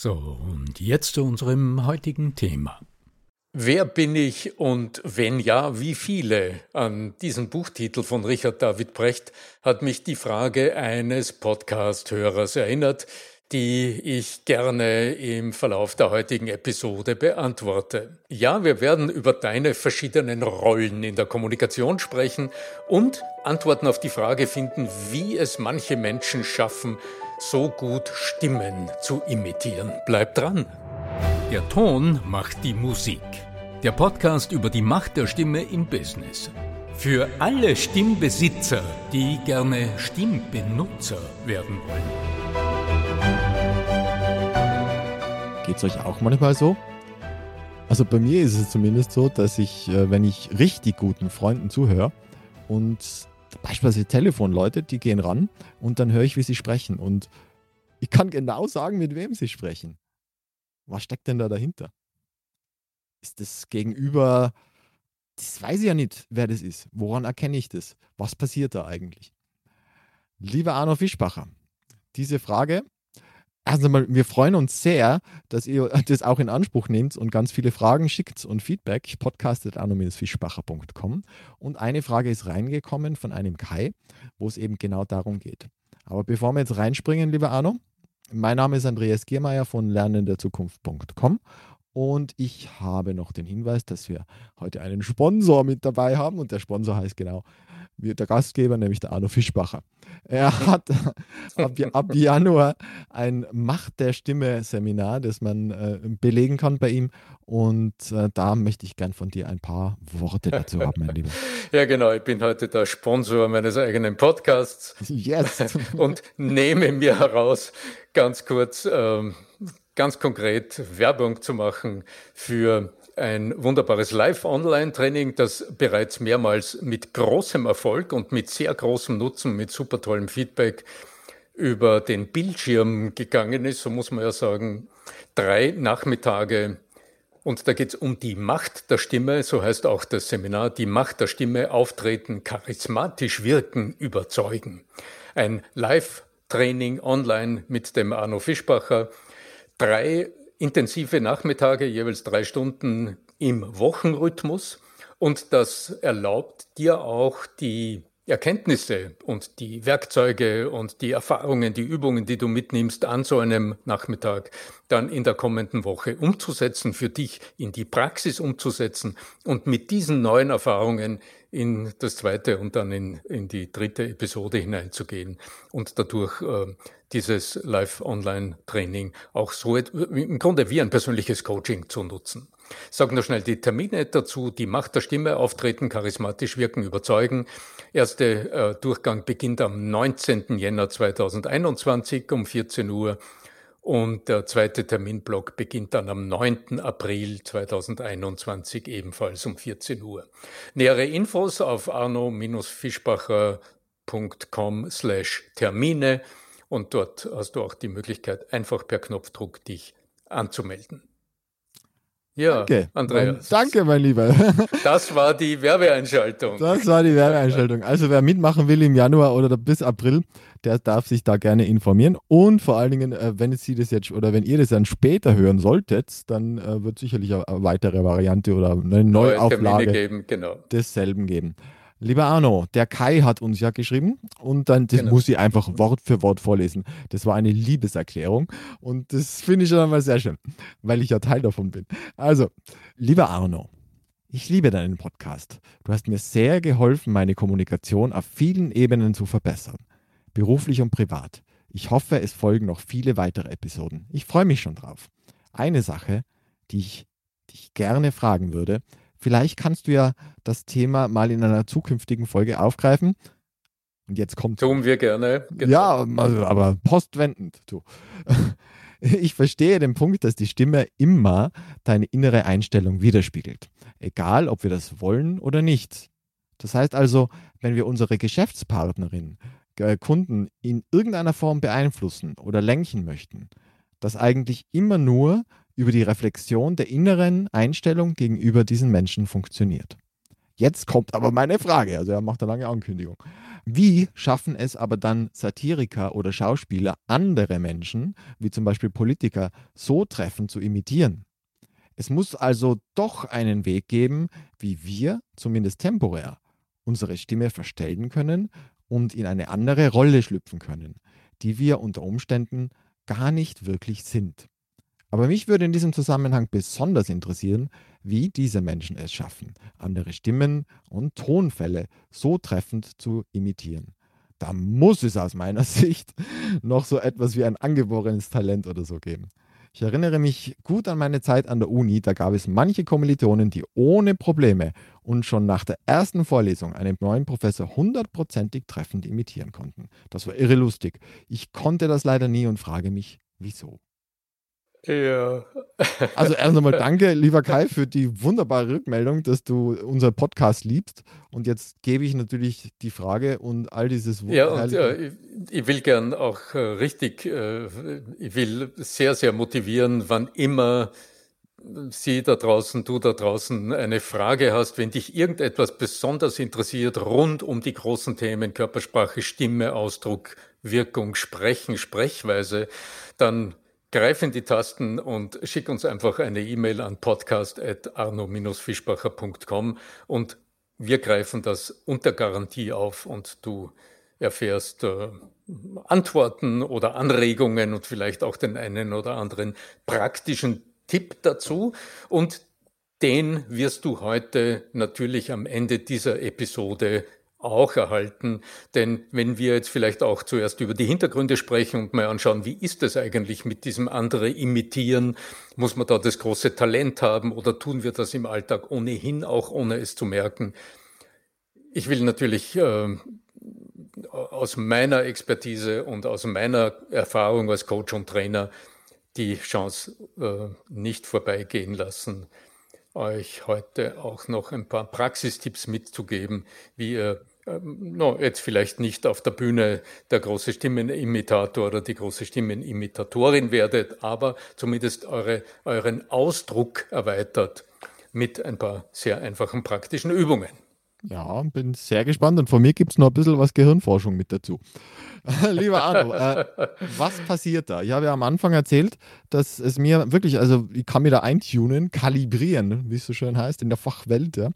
So, und jetzt zu unserem heutigen Thema. Wer bin ich und wenn ja, wie viele? An diesen Buchtitel von Richard David Brecht hat mich die Frage eines Podcast-Hörers erinnert, die ich gerne im Verlauf der heutigen Episode beantworte. Ja, wir werden über deine verschiedenen Rollen in der Kommunikation sprechen und Antworten auf die Frage finden, wie es manche Menschen schaffen, so gut Stimmen zu imitieren. Bleib dran! Der Ton macht die Musik. Der Podcast über die Macht der Stimme im Business. Für alle Stimmbesitzer, die gerne Stimmbenutzer werden wollen. Geht's euch auch manchmal so? Also bei mir ist es zumindest so, dass ich, äh, wenn ich richtig guten Freunden zuhöre und beispielsweise Telefon läutet, die gehen ran und dann höre ich, wie sie sprechen. Und ich kann genau sagen, mit wem sie sprechen. Was steckt denn da dahinter? Ist das Gegenüber, das weiß ich ja nicht, wer das ist. Woran erkenne ich das? Was passiert da eigentlich? Lieber Arno Fischbacher, diese Frage also mal, wir freuen uns sehr, dass ihr das auch in Anspruch nehmt und ganz viele Fragen schickt und Feedback. Podcastet fischbacher.com. Und eine Frage ist reingekommen von einem Kai, wo es eben genau darum geht. Aber bevor wir jetzt reinspringen, lieber Arno, mein Name ist Andreas Giermeier von lernenderzukunft.com und ich habe noch den Hinweis, dass wir heute einen Sponsor mit dabei haben und der Sponsor heißt genau der Gastgeber, nämlich der Arno Fischbacher. Er hat ab, ab Januar ein Macht der Stimme Seminar, das man äh, belegen kann bei ihm. Und äh, da möchte ich gern von dir ein paar Worte dazu haben, mein Lieber. Ja, genau. Ich bin heute der Sponsor meines eigenen Podcasts. Yes. und nehme mir heraus, ganz kurz, ähm, ganz konkret Werbung zu machen für ein wunderbares Live-Online-Training, das bereits mehrmals mit großem Erfolg und mit sehr großem Nutzen, mit super tollem Feedback über den Bildschirm gegangen ist, so muss man ja sagen, drei Nachmittage. Und da geht es um die Macht der Stimme, so heißt auch das Seminar, die Macht der Stimme, auftreten, charismatisch wirken, überzeugen. Ein Live-Training online mit dem Arno Fischbacher. Drei intensive Nachmittage, jeweils drei Stunden im Wochenrhythmus. Und das erlaubt dir auch die Erkenntnisse und die Werkzeuge und die Erfahrungen, die Übungen, die du mitnimmst an so einem Nachmittag, dann in der kommenden Woche umzusetzen, für dich in die Praxis umzusetzen und mit diesen neuen Erfahrungen in das zweite und dann in, in die dritte Episode hineinzugehen und dadurch äh, dieses Live-Online-Training auch so im Grunde wie ein persönliches Coaching zu nutzen. Sag nur schnell die Termine dazu. Die Macht der Stimme auftreten, charismatisch wirken, überzeugen. Erste äh, Durchgang beginnt am 19. Jänner 2021 um 14 Uhr und der zweite Terminblock beginnt dann am 9. April 2021 ebenfalls um 14 Uhr. Nähere Infos auf arno-fischbacher.com slash Termine und dort hast du auch die Möglichkeit, einfach per Knopfdruck dich anzumelden. Ja, danke, Andreas. Mein, danke, mein Lieber. Das war die Werbeeinschaltung. Das war die Werbeeinschaltung. Also wer mitmachen will im Januar oder bis April, der darf sich da gerne informieren. Und vor allen Dingen, äh, wenn Sie das jetzt oder wenn ihr das dann später hören solltet, dann äh, wird sicherlich eine weitere Variante oder eine Neuauflage geben, genau. desselben geben. Lieber Arno, der Kai hat uns ja geschrieben und dann das genau. muss ich einfach Wort für Wort vorlesen. Das war eine Liebeserklärung und das finde ich schon einmal sehr schön, weil ich ja Teil davon bin. Also, lieber Arno, ich liebe deinen Podcast. Du hast mir sehr geholfen, meine Kommunikation auf vielen Ebenen zu verbessern, beruflich und privat. Ich hoffe, es folgen noch viele weitere Episoden. Ich freue mich schon drauf. Eine Sache, die ich dich gerne fragen würde, Vielleicht kannst du ja das Thema mal in einer zukünftigen Folge aufgreifen. Und jetzt kommt. Tun wir gerne. Genau. Ja, also, aber postwendend. Du. Ich verstehe den Punkt, dass die Stimme immer deine innere Einstellung widerspiegelt. Egal, ob wir das wollen oder nicht. Das heißt also, wenn wir unsere Geschäftspartnerin, äh, Kunden in irgendeiner Form beeinflussen oder lenken möchten, das eigentlich immer nur über die Reflexion der inneren Einstellung gegenüber diesen Menschen funktioniert. Jetzt kommt aber meine Frage, also er macht eine lange Ankündigung. Wie schaffen es aber dann Satiriker oder Schauspieler, andere Menschen, wie zum Beispiel Politiker, so treffend zu imitieren? Es muss also doch einen Weg geben, wie wir, zumindest temporär, unsere Stimme verstellen können und in eine andere Rolle schlüpfen können, die wir unter Umständen gar nicht wirklich sind. Aber mich würde in diesem Zusammenhang besonders interessieren, wie diese Menschen es schaffen, andere Stimmen und Tonfälle so treffend zu imitieren. Da muss es aus meiner Sicht noch so etwas wie ein angeborenes Talent oder so geben. Ich erinnere mich gut an meine Zeit an der Uni, da gab es manche Kommilitonen, die ohne Probleme und schon nach der ersten Vorlesung einen neuen Professor hundertprozentig treffend imitieren konnten. Das war irre lustig. Ich konnte das leider nie und frage mich, wieso. Ja. Also erst einmal danke, lieber Kai, für die wunderbare Rückmeldung, dass du unseren Podcast liebst. Und jetzt gebe ich natürlich die Frage und all dieses Ja, und äh, ich will gern auch äh, richtig, äh, ich will sehr, sehr motivieren, wann immer Sie da draußen, du da draußen eine Frage hast, wenn dich irgendetwas besonders interessiert rund um die großen Themen Körpersprache, Stimme, Ausdruck, Wirkung, Sprechen, Sprechweise, dann greif in die Tasten und schick uns einfach eine E-Mail an podcast.arno-fischbacher.com und wir greifen das unter Garantie auf und du erfährst äh, Antworten oder Anregungen und vielleicht auch den einen oder anderen praktischen Tipp dazu. Und den wirst du heute natürlich am Ende dieser Episode auch erhalten. Denn wenn wir jetzt vielleicht auch zuerst über die Hintergründe sprechen und mal anschauen, wie ist es eigentlich mit diesem andere imitieren? Muss man da das große Talent haben oder tun wir das im Alltag ohnehin auch, ohne es zu merken? Ich will natürlich äh, aus meiner Expertise und aus meiner Erfahrung als Coach und Trainer die Chance äh, nicht vorbeigehen lassen, euch heute auch noch ein paar Praxistipps mitzugeben, wie ihr ähm, no, jetzt vielleicht nicht auf der Bühne der große Stimmenimitator oder die große Stimmenimitatorin werdet, aber zumindest eure, euren Ausdruck erweitert mit ein paar sehr einfachen praktischen Übungen. Ja, bin sehr gespannt und von mir gibt es noch ein bisschen was Gehirnforschung mit dazu. Lieber Arno, äh, was passiert da? Ich habe ja am Anfang erzählt, dass es mir wirklich, also ich kann mir da eintunen, kalibrieren, wie es so schön heißt, in der Fachwelt, ja,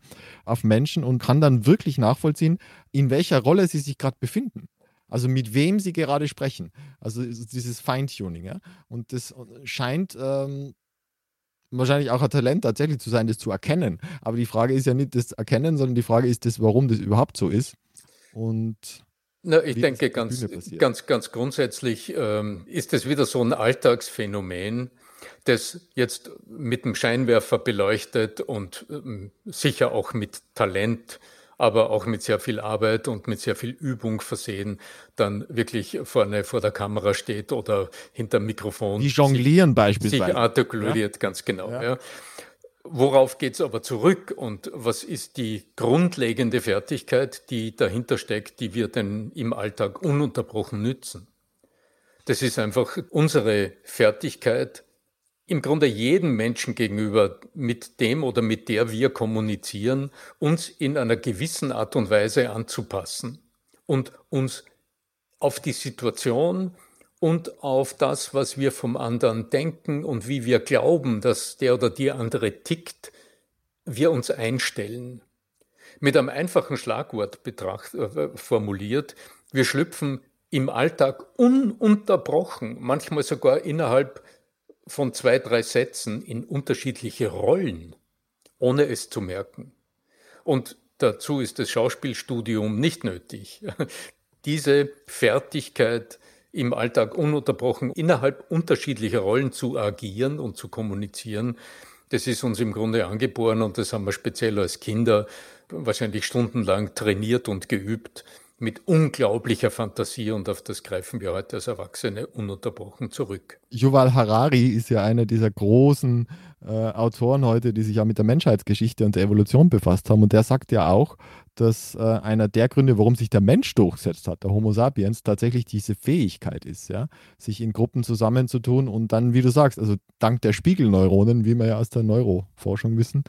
auf Menschen und kann dann wirklich nachvollziehen, in welcher Rolle sie sich gerade befinden. Also mit wem sie gerade sprechen. Also dieses Feintuning, ja. Und das scheint ähm, wahrscheinlich auch ein Talent tatsächlich zu sein, das zu erkennen. Aber die Frage ist ja nicht das Erkennen, sondern die Frage ist das, warum das überhaupt so ist. Und na, ich denke ganz, ganz, ganz grundsätzlich ähm, ist es wieder so ein Alltagsphänomen, das jetzt mit dem Scheinwerfer beleuchtet und ähm, sicher auch mit Talent aber auch mit sehr viel Arbeit und mit sehr viel Übung versehen, dann wirklich vorne vor der Kamera steht oder hinter dem Mikrofon. Die jonglieren sich, beispielsweise. Sich artikuliert, ja? ganz genau. Ja. ja. Worauf geht es aber zurück und was ist die grundlegende Fertigkeit, die dahinter steckt, die wir denn im Alltag ununterbrochen nützen? Das ist einfach unsere Fertigkeit, im Grunde jedem Menschen gegenüber, mit dem oder mit der wir kommunizieren, uns in einer gewissen Art und Weise anzupassen und uns auf die Situation und auf das, was wir vom anderen denken und wie wir glauben, dass der oder die andere tickt, wir uns einstellen. Mit einem einfachen Schlagwort betracht, äh, formuliert, wir schlüpfen im Alltag ununterbrochen, manchmal sogar innerhalb von zwei, drei Sätzen in unterschiedliche Rollen, ohne es zu merken. Und dazu ist das Schauspielstudium nicht nötig. Diese Fertigkeit im Alltag ununterbrochen innerhalb unterschiedlicher Rollen zu agieren und zu kommunizieren, das ist uns im Grunde angeboren und das haben wir speziell als Kinder wahrscheinlich stundenlang trainiert und geübt mit unglaublicher Fantasie und auf das greifen wir heute als Erwachsene ununterbrochen zurück. Yuval Harari ist ja einer dieser großen äh, Autoren heute, die sich ja mit der Menschheitsgeschichte und der Evolution befasst haben. Und der sagt ja auch, dass äh, einer der Gründe, warum sich der Mensch durchsetzt hat, der Homo sapiens, tatsächlich diese Fähigkeit ist, ja, sich in Gruppen zusammenzutun und dann, wie du sagst, also dank der Spiegelneuronen, wie wir ja aus der Neuroforschung wissen,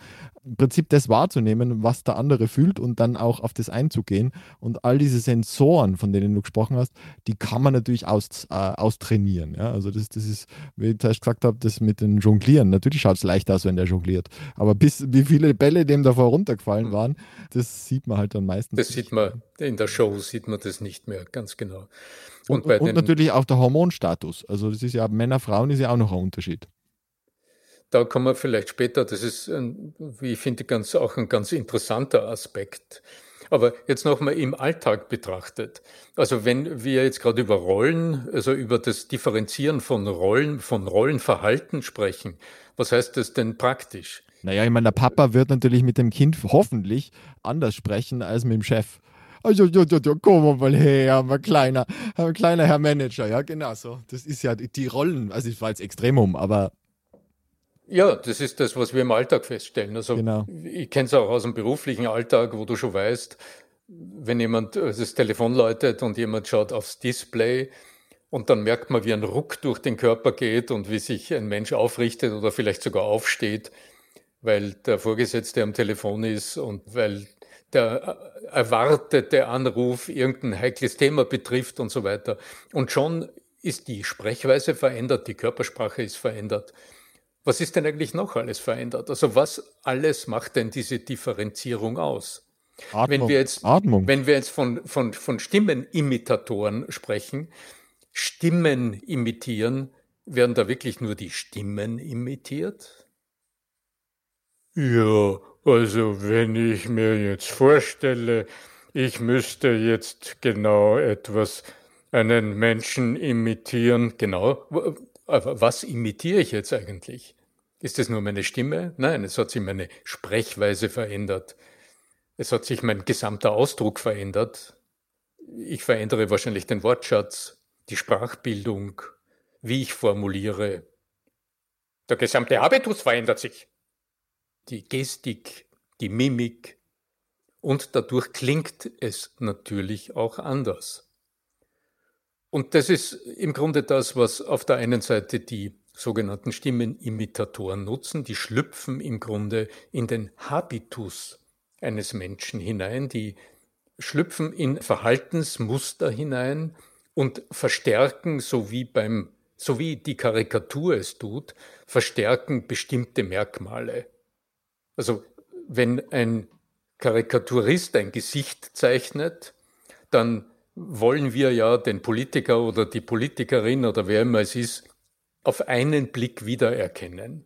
im Prinzip das wahrzunehmen, was der andere fühlt und dann auch auf das einzugehen. Und all diese Sensoren, von denen du gesprochen hast, die kann man natürlich aus, äh, austrainieren. Ja? Also das, das ist, wie ich zuerst gesagt habe, das mit den Jonglieren. Natürlich schaut es leicht aus, wenn der jongliert. Aber bis wie viele Bälle dem davor runtergefallen waren, das sieht man halt dann meistens. Das sieht man in der Show, sieht man das nicht mehr, ganz genau. Und, und, und natürlich auch der Hormonstatus. Also das ist ja, Männer, Frauen ist ja auch noch ein Unterschied. Da kommen wir vielleicht später, das ist, ein, wie ich finde, ganz, auch ein ganz interessanter Aspekt. Aber jetzt nochmal im Alltag betrachtet. Also wenn wir jetzt gerade über Rollen, also über das Differenzieren von Rollen, von Rollenverhalten sprechen, was heißt das denn praktisch? Naja, ich meine, der Papa wird natürlich mit dem Kind hoffentlich anders sprechen als mit dem Chef. Also, ja, ja, ja, komm mal her, mein kleiner, mein kleiner Herr Manager. Ja, genau so. Das ist ja die, Rollen. Also, ich war jetzt Extremum, aber ja, das ist das, was wir im Alltag feststellen. Also genau. ich kenne es auch aus dem beruflichen Alltag, wo du schon weißt, wenn jemand äh, das Telefon läutet und jemand schaut aufs Display und dann merkt man, wie ein Ruck durch den Körper geht und wie sich ein Mensch aufrichtet oder vielleicht sogar aufsteht, weil der Vorgesetzte am Telefon ist und weil der äh, erwartete Anruf irgendein heikles Thema betrifft und so weiter. Und schon ist die Sprechweise verändert, die Körpersprache ist verändert. Was ist denn eigentlich noch alles verändert? Also was alles macht denn diese Differenzierung aus? Atmung. Wenn wir jetzt, Atmung. Wenn wir jetzt von, von, von Stimmenimitatoren sprechen, Stimmen imitieren, werden da wirklich nur die Stimmen imitiert? Ja, also wenn ich mir jetzt vorstelle, ich müsste jetzt genau etwas, einen Menschen imitieren. Genau, was imitiere ich jetzt eigentlich? Ist es nur meine Stimme? Nein, es hat sich meine Sprechweise verändert. Es hat sich mein gesamter Ausdruck verändert. Ich verändere wahrscheinlich den Wortschatz, die Sprachbildung, wie ich formuliere. Der gesamte Habitus verändert sich. Die Gestik, die Mimik. Und dadurch klingt es natürlich auch anders. Und das ist im Grunde das, was auf der einen Seite die sogenannten Stimmenimitatoren nutzen. Die schlüpfen im Grunde in den Habitus eines Menschen hinein, die schlüpfen in Verhaltensmuster hinein und verstärken, so wie beim, so wie die Karikatur es tut, verstärken bestimmte Merkmale. Also wenn ein Karikaturist ein Gesicht zeichnet, dann wollen wir ja den Politiker oder die Politikerin oder wer immer es ist, auf einen Blick wiedererkennen.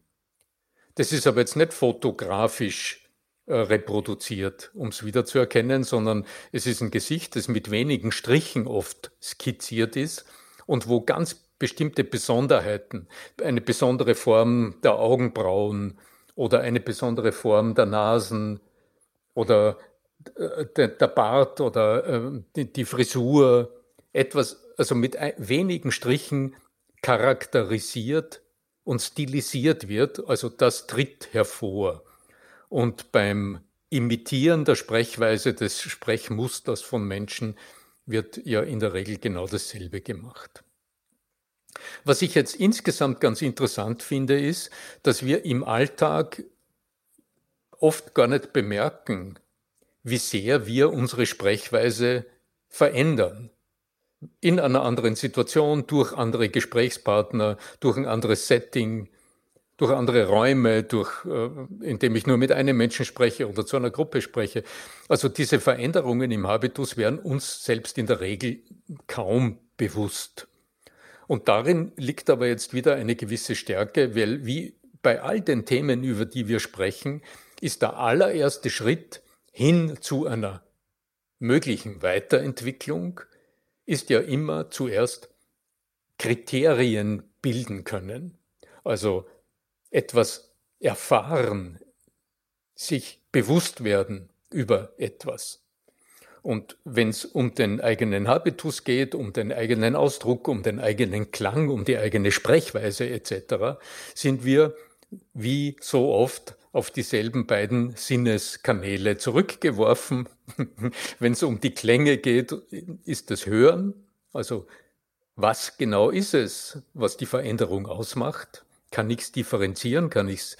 Das ist aber jetzt nicht fotografisch äh, reproduziert, um es wiederzuerkennen, sondern es ist ein Gesicht, das mit wenigen Strichen oft skizziert ist und wo ganz bestimmte Besonderheiten, eine besondere Form der Augenbrauen oder eine besondere Form der Nasen oder der, der Bart oder äh, die, die, Frisur etwas, also mit wenigen Strichen charakterisiert und stilisiert wird, also das tritt hervor. Und beim Imitieren der Sprechweise des Sprechmusters von Menschen wird ja in der Regel genau dasselbe gemacht. Was ich jetzt insgesamt ganz interessant finde, ist, dass wir im Alltag oft gar nicht bemerken, wie sehr wir unsere Sprechweise verändern. In einer anderen Situation, durch andere Gesprächspartner, durch ein anderes Setting, durch andere Räume, durch, äh, indem ich nur mit einem Menschen spreche oder zu einer Gruppe spreche. Also diese Veränderungen im Habitus werden uns selbst in der Regel kaum bewusst. Und darin liegt aber jetzt wieder eine gewisse Stärke, weil wie bei all den Themen, über die wir sprechen, ist der allererste Schritt hin zu einer möglichen Weiterentwicklung, ist ja immer zuerst Kriterien bilden können. Also etwas erfahren, sich bewusst werden über etwas. Und wenn es um den eigenen Habitus geht, um den eigenen Ausdruck, um den eigenen Klang, um die eigene Sprechweise etc., sind wir wie so oft auf dieselben beiden Sinneskanäle zurückgeworfen. wenn es um die Klänge geht, ist das Hören, also was genau ist es, was die Veränderung ausmacht? Kann ich es differenzieren? Kann ich's,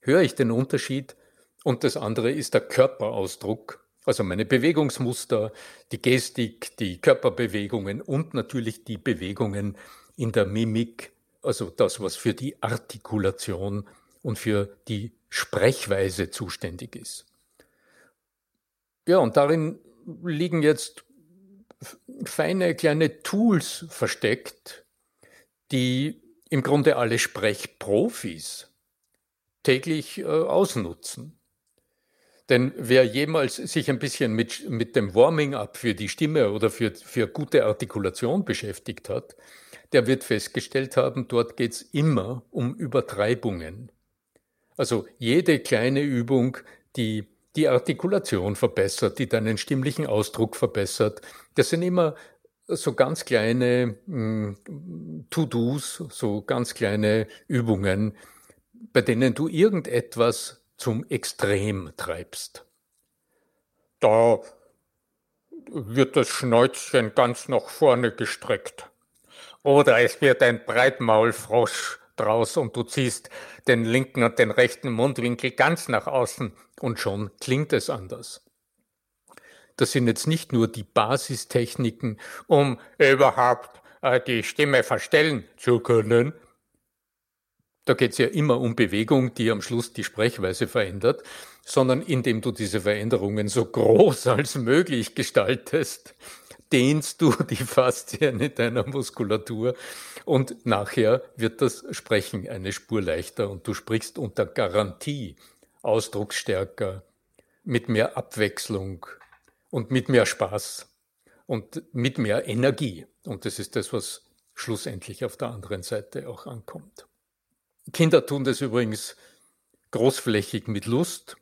höre ich den Unterschied? Und das andere ist der Körperausdruck, also meine Bewegungsmuster, die Gestik, die Körperbewegungen und natürlich die Bewegungen in der Mimik, also das, was für die Artikulation und für die Sprechweise zuständig ist. Ja, und darin liegen jetzt feine kleine Tools versteckt, die im Grunde alle Sprechprofis täglich äh, ausnutzen. Denn wer jemals sich ein bisschen mit, mit dem Warming-up für die Stimme oder für, für gute Artikulation beschäftigt hat, der wird festgestellt haben, dort geht es immer um Übertreibungen. Also jede kleine Übung, die die Artikulation verbessert, die deinen stimmlichen Ausdruck verbessert, das sind immer so ganz kleine hm, To-Dos, so ganz kleine Übungen, bei denen du irgendetwas zum Extrem treibst. Da wird das Schnäuzchen ganz nach vorne gestreckt. Oder es wird ein Breitmaulfrosch draus und du ziehst den linken und den rechten Mundwinkel ganz nach außen und schon klingt es anders. Das sind jetzt nicht nur die Basistechniken, um überhaupt äh, die Stimme verstellen zu können. Da geht es ja immer um Bewegung, die am Schluss die Sprechweise verändert, sondern indem du diese Veränderungen so groß als möglich gestaltest, dehnst du die Faszien in deiner Muskulatur und nachher wird das Sprechen eine Spur leichter und du sprichst unter Garantie ausdrucksstärker, mit mehr Abwechslung, und mit mehr Spaß und mit mehr Energie. Und das ist das, was schlussendlich auf der anderen Seite auch ankommt. Kinder tun das übrigens großflächig mit Lust,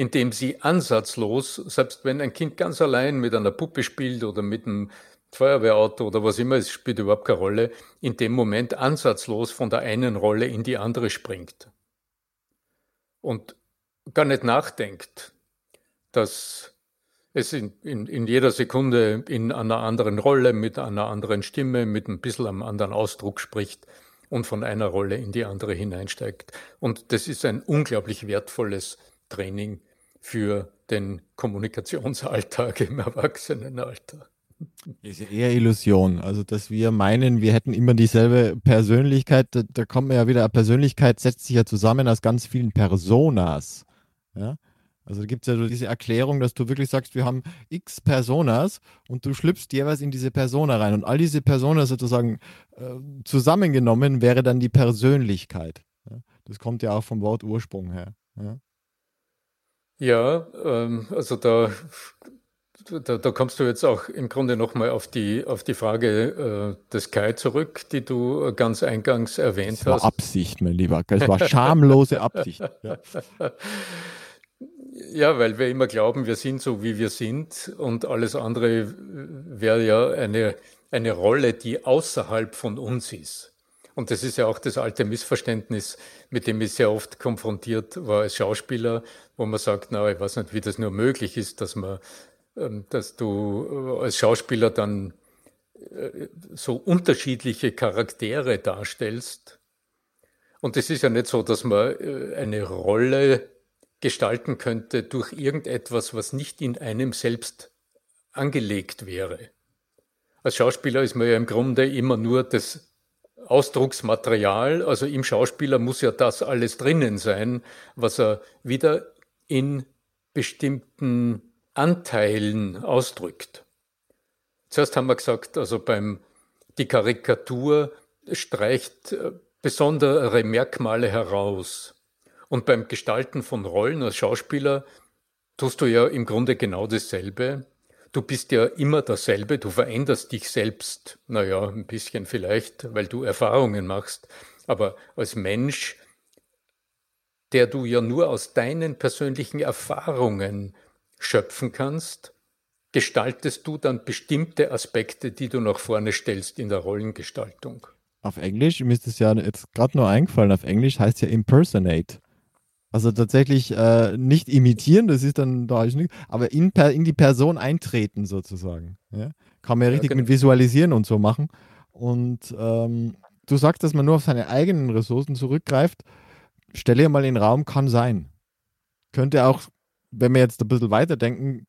indem sie ansatzlos, selbst wenn ein Kind ganz allein mit einer Puppe spielt oder mit einem Feuerwehrauto oder was immer, es spielt überhaupt keine Rolle, in dem Moment ansatzlos von der einen Rolle in die andere springt. Und gar nicht nachdenkt, dass es in, in, in jeder Sekunde in einer anderen Rolle, mit einer anderen Stimme, mit ein bisschen einem anderen Ausdruck spricht und von einer Rolle in die andere hineinsteigt. Und das ist ein unglaublich wertvolles Training für den Kommunikationsalltag im Erwachsenenalter. Ist eher Illusion. Also, dass wir meinen, wir hätten immer dieselbe Persönlichkeit, da, da kommt man ja wieder, Persönlichkeit setzt sich ja zusammen aus ganz vielen Personas. Ja? Also gibt es ja diese Erklärung, dass du wirklich sagst, wir haben x Personas und du schlüpfst jeweils in diese Persona rein. Und all diese Personas sozusagen äh, zusammengenommen wäre dann die Persönlichkeit. Ja? Das kommt ja auch vom Wort Ursprung her. Ja, ja ähm, also da, da, da, kommst du jetzt auch im Grunde nochmal auf die, auf die Frage äh, des Kai zurück, die du ganz eingangs erwähnt das war hast. Absicht, mein Lieber. Das war schamlose Absicht. Ja. Ja, weil wir immer glauben, wir sind so, wie wir sind und alles andere wäre ja eine, eine Rolle, die außerhalb von uns ist. Und das ist ja auch das alte Missverständnis, mit dem ich sehr oft konfrontiert war als Schauspieler, wo man sagt, na, ich weiß nicht, wie das nur möglich ist, dass man, ähm, dass du äh, als Schauspieler dann äh, so unterschiedliche Charaktere darstellst. Und es ist ja nicht so, dass man äh, eine Rolle gestalten könnte durch irgendetwas, was nicht in einem selbst angelegt wäre. Als Schauspieler ist man ja im Grunde immer nur das Ausdrucksmaterial, also im Schauspieler muss ja das alles drinnen sein, was er wieder in bestimmten Anteilen ausdrückt. Zuerst haben wir gesagt, also beim die Karikatur streicht äh, besondere Merkmale heraus. Und beim Gestalten von Rollen als Schauspieler tust du ja im Grunde genau dasselbe. Du bist ja immer dasselbe, du veränderst dich selbst, naja, ein bisschen vielleicht, weil du Erfahrungen machst, aber als Mensch, der du ja nur aus deinen persönlichen Erfahrungen schöpfen kannst, gestaltest du dann bestimmte Aspekte, die du nach vorne stellst in der Rollengestaltung. Auf Englisch, mir ist es ja jetzt gerade nur eingefallen, auf Englisch heißt ja impersonate. Also tatsächlich äh, nicht imitieren, das ist dann da ist nicht, aber in, in, die Person eintreten sozusagen. Ja? Kann man ja richtig genau. mit Visualisieren und so machen. Und ähm, du sagst, dass man nur auf seine eigenen Ressourcen zurückgreift. Stelle mal in den Raum, kann sein. Könnte auch, wenn wir jetzt ein bisschen weiterdenken,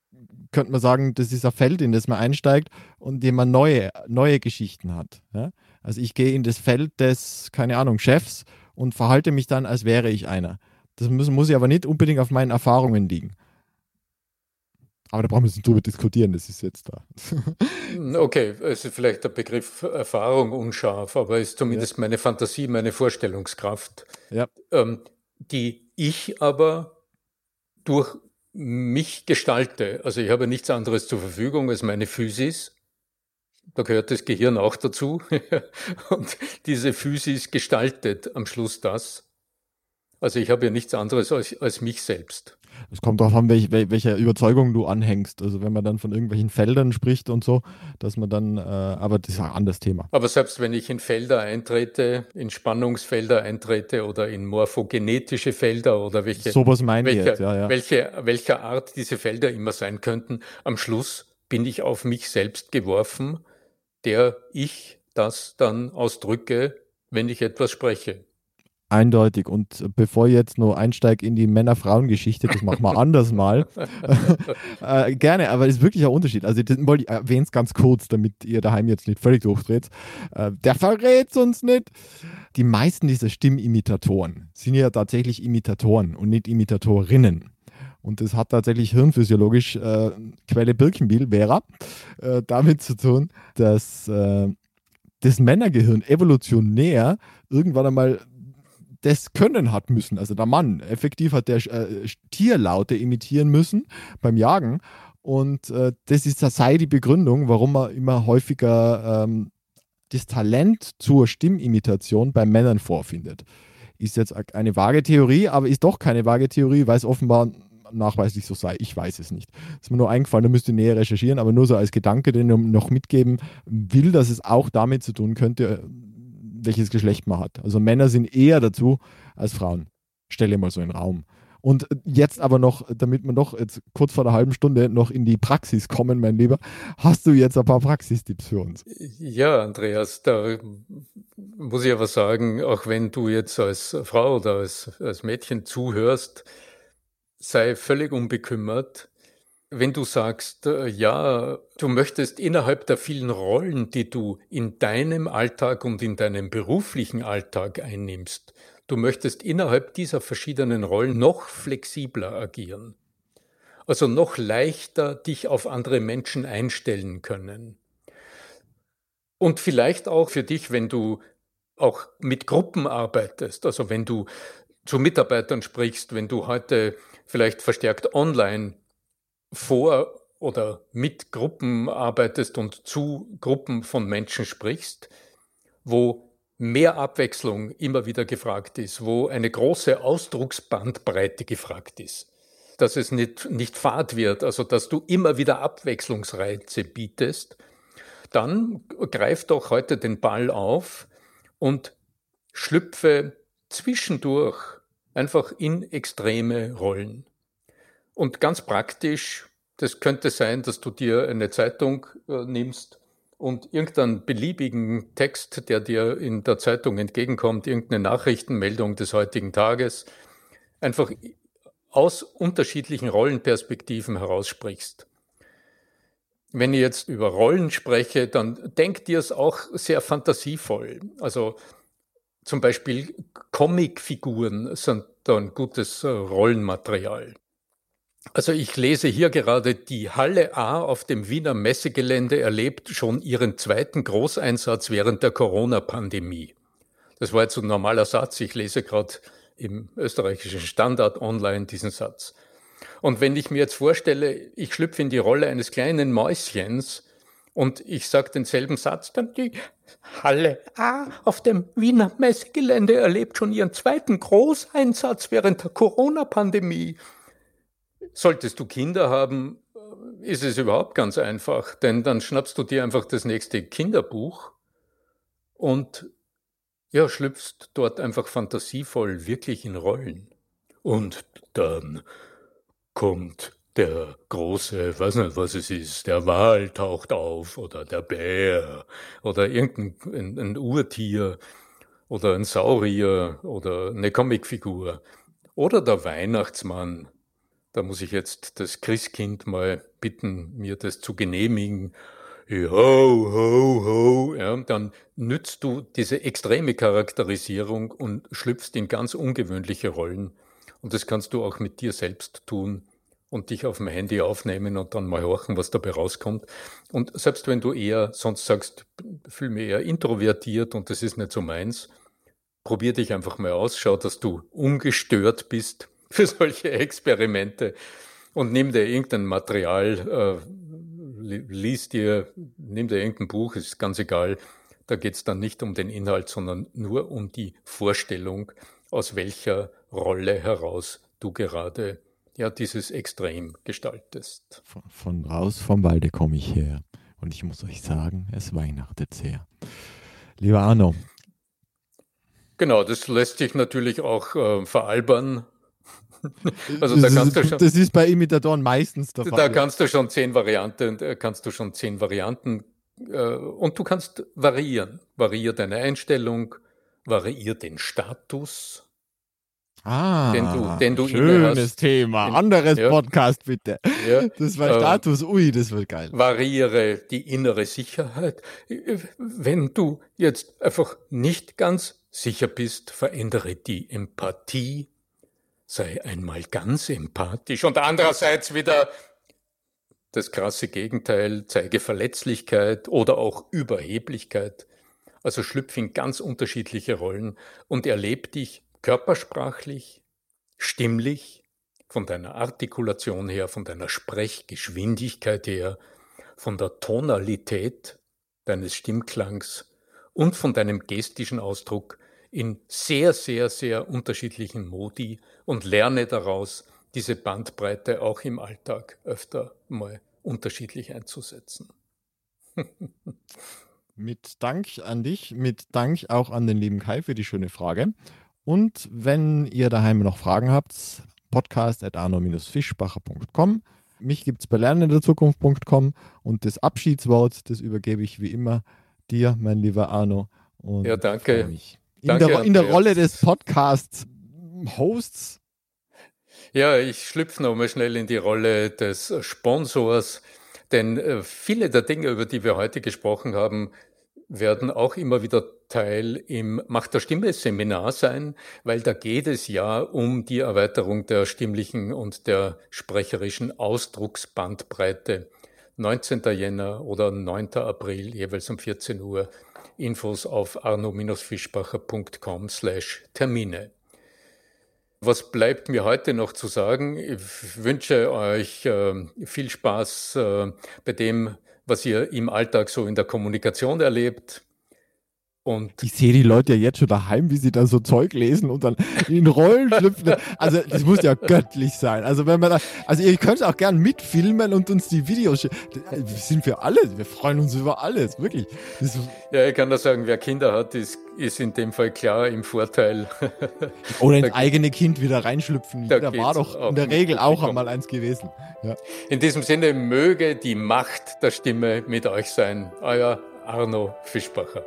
könnte man sagen, das ist ein Feld, in das man einsteigt und in dem man neue, neue Geschichten hat. Ja? Also ich gehe in das Feld des, keine Ahnung, Chefs und verhalte mich dann, als wäre ich einer. Das muss, muss ich aber nicht unbedingt auf meinen Erfahrungen liegen. Aber da brauchen wir nicht drüber diskutieren, das ist jetzt da. okay, also vielleicht der Begriff Erfahrung unscharf, aber ist zumindest ja. meine Fantasie, meine Vorstellungskraft, ja. ähm, die ich aber durch mich gestalte. Also ich habe nichts anderes zur Verfügung als meine Physis. Da gehört das Gehirn auch dazu. Und diese Physis gestaltet am Schluss das. Also ich habe ja nichts anderes als, als mich selbst. Es kommt darauf an, welch, welcher Überzeugung du anhängst. Also wenn man dann von irgendwelchen Feldern spricht und so, dass man dann, äh, aber das ist ein anderes Thema. Aber selbst wenn ich in Felder eintrete, in Spannungsfelder eintrete oder in morphogenetische Felder oder welche, so was meine welche, jetzt, ja, ja. Welche, welcher Art diese Felder immer sein könnten, am Schluss bin ich auf mich selbst geworfen, der ich das dann ausdrücke, wenn ich etwas spreche. Eindeutig. Und bevor ich jetzt nur einsteige in die Männer-Frauen-Geschichte, das machen wir anders mal. äh, gerne, aber es ist wirklich ein Unterschied. Also, das wollte ich erwähnen es ganz kurz, damit ihr daheim jetzt nicht völlig durchdreht. Äh, der verrät uns nicht. Die meisten dieser Stimmimitatoren sind ja tatsächlich Imitatoren und nicht Imitatorinnen. Und das hat tatsächlich hirnphysiologisch äh, Quelle Birkenbiel, Vera, äh, damit zu tun, dass äh, das Männergehirn evolutionär irgendwann einmal das können hat müssen. Also der Mann, effektiv hat der äh, Tierlaute imitieren müssen beim Jagen. Und äh, das ist sei die Begründung, warum man immer häufiger ähm, das Talent zur Stimmimitation bei Männern vorfindet. Ist jetzt eine vage Theorie, aber ist doch keine vage Theorie, weil es offenbar nachweislich so sei. Ich weiß es nicht. ist mir nur eingefallen, da müsst ihr näher recherchieren, aber nur so als Gedanke, den ich noch mitgeben will, dass es auch damit zu tun könnte, welches Geschlecht man hat. Also Männer sind eher dazu als Frauen. Stelle mal so in den Raum. Und jetzt aber noch, damit wir noch jetzt kurz vor der halben Stunde noch in die Praxis kommen, mein Lieber, hast du jetzt ein paar Praxistipps für uns? Ja, Andreas, da muss ich aber sagen, auch wenn du jetzt als Frau oder als, als Mädchen zuhörst, sei völlig unbekümmert wenn du sagst, äh, ja, du möchtest innerhalb der vielen Rollen, die du in deinem Alltag und in deinem beruflichen Alltag einnimmst, du möchtest innerhalb dieser verschiedenen Rollen noch flexibler agieren. Also noch leichter dich auf andere Menschen einstellen können. Und vielleicht auch für dich, wenn du auch mit Gruppen arbeitest, also wenn du zu Mitarbeitern sprichst, wenn du heute vielleicht verstärkt online vor oder mit Gruppen arbeitest und zu Gruppen von Menschen sprichst, wo mehr Abwechslung immer wieder gefragt ist, wo eine große Ausdrucksbandbreite gefragt ist, dass es nicht, nicht fad wird, also dass du immer wieder Abwechslungsreize bietest, dann greif doch heute den Ball auf und schlüpfe zwischendurch einfach in extreme Rollen. Und ganz praktisch, das könnte sein, dass du dir eine Zeitung äh, nimmst und irgendeinen beliebigen Text, der dir in der Zeitung entgegenkommt, irgendeine Nachrichtenmeldung des heutigen Tages, einfach aus unterschiedlichen Rollenperspektiven heraussprichst. Wenn ich jetzt über Rollen spreche, dann denkt dir es auch sehr fantasievoll. Also zum Beispiel Comicfiguren sind da ein gutes äh, Rollenmaterial. Also ich lese hier gerade, die Halle A auf dem Wiener Messegelände erlebt schon ihren zweiten Großeinsatz während der Corona-Pandemie. Das war jetzt ein normaler Satz. Ich lese gerade im österreichischen Standard online diesen Satz. Und wenn ich mir jetzt vorstelle, ich schlüpfe in die Rolle eines kleinen Mäuschens und ich sage denselben Satz, dann die Halle A auf dem Wiener Messegelände erlebt schon ihren zweiten Großeinsatz während der Corona-Pandemie. Solltest du Kinder haben, ist es überhaupt ganz einfach, denn dann schnappst du dir einfach das nächste Kinderbuch und ja, schlüpfst dort einfach fantasievoll wirklich in Rollen. Und dann kommt der große, weiß nicht, was es ist, der Wal taucht auf oder der Bär oder irgendein ein, ein Urtier oder ein Saurier oder eine Comicfigur oder der Weihnachtsmann. Da muss ich jetzt das Christkind mal bitten, mir das zu genehmigen. Ho, ho, ho. Ja, dann nützt du diese extreme Charakterisierung und schlüpfst in ganz ungewöhnliche Rollen. Und das kannst du auch mit dir selbst tun und dich auf dem Handy aufnehmen und dann mal horchen, was dabei rauskommt. Und selbst wenn du eher sonst sagst, fühl mich eher introvertiert und das ist nicht so meins, probier dich einfach mal aus, schau, dass du ungestört bist für solche Experimente und nimm dir irgendein Material, äh, lies dir, nimm dir irgendein Buch, ist ganz egal. Da geht es dann nicht um den Inhalt, sondern nur um die Vorstellung, aus welcher Rolle heraus du gerade ja dieses Extrem gestaltest. Von, von raus vom Walde komme ich her. Und ich muss euch sagen, es weihnachtet sehr. Lieber Arno. Genau, das lässt sich natürlich auch äh, veralbern. Also da kannst du schon, das ist bei Imitatoren meistens der Fall. Da kannst du schon zehn Varianten, äh, kannst du schon zehn Varianten äh, und du kannst variieren. Variier deine Einstellung, variier den Status, Ah, den du, den du schönes Thema. Anderes ja. Podcast bitte. Ja. Das war ähm, Status. Ui, das wird geil. Variiere die innere Sicherheit. Wenn du jetzt einfach nicht ganz sicher bist, verändere die Empathie. Sei einmal ganz empathisch. Und andererseits wieder das krasse Gegenteil, zeige Verletzlichkeit oder auch Überheblichkeit. Also schlüpf in ganz unterschiedliche Rollen und erleb dich körpersprachlich, stimmlich, von deiner Artikulation her, von deiner Sprechgeschwindigkeit her, von der Tonalität deines Stimmklangs und von deinem gestischen Ausdruck in sehr, sehr, sehr unterschiedlichen Modi und lerne daraus, diese Bandbreite auch im Alltag öfter mal unterschiedlich einzusetzen. mit Dank an dich, mit Dank auch an den lieben Kai für die schöne Frage. Und wenn ihr daheim noch Fragen habt, podcast.arno-fischbacher.com. Mich gibt es bei lernenderzukunft.com und das Abschiedswort, das übergebe ich wie immer dir, mein lieber Arno. Und ja, danke. In, danke der, in der Rolle des Podcast-Hosts. Ja, ich schlüpfe nochmal schnell in die Rolle des Sponsors, denn äh, viele der Dinge, über die wir heute gesprochen haben, werden auch immer wieder Teil im Macht der Stimme Seminar sein, weil da geht es ja um die Erweiterung der stimmlichen und der sprecherischen Ausdrucksbandbreite. 19. Jänner oder 9. April, jeweils um 14 Uhr. Infos auf arno-fischbacher.com slash Termine. Was bleibt mir heute noch zu sagen? Ich wünsche euch äh, viel Spaß äh, bei dem, was ihr im Alltag so in der Kommunikation erlebt. Und ich sehe die Leute ja jetzt schon daheim, wie sie da so Zeug lesen und dann in Rollen schlüpfen. Also das muss ja göttlich sein. Also wenn man da, also ihr könnt auch gern mitfilmen und uns die Videos Wir sind für alles, wir freuen uns über alles, wirklich. ja, ich kann da sagen, wer Kinder hat, ist, ist in dem Fall klar im Vorteil. Oder ins eigene Kind wieder reinschlüpfen. Da, da war doch in der Regel auch einmal eins gewesen. Ja. In diesem Sinne möge die Macht der Stimme mit euch sein. Euer Arno Fischbacher.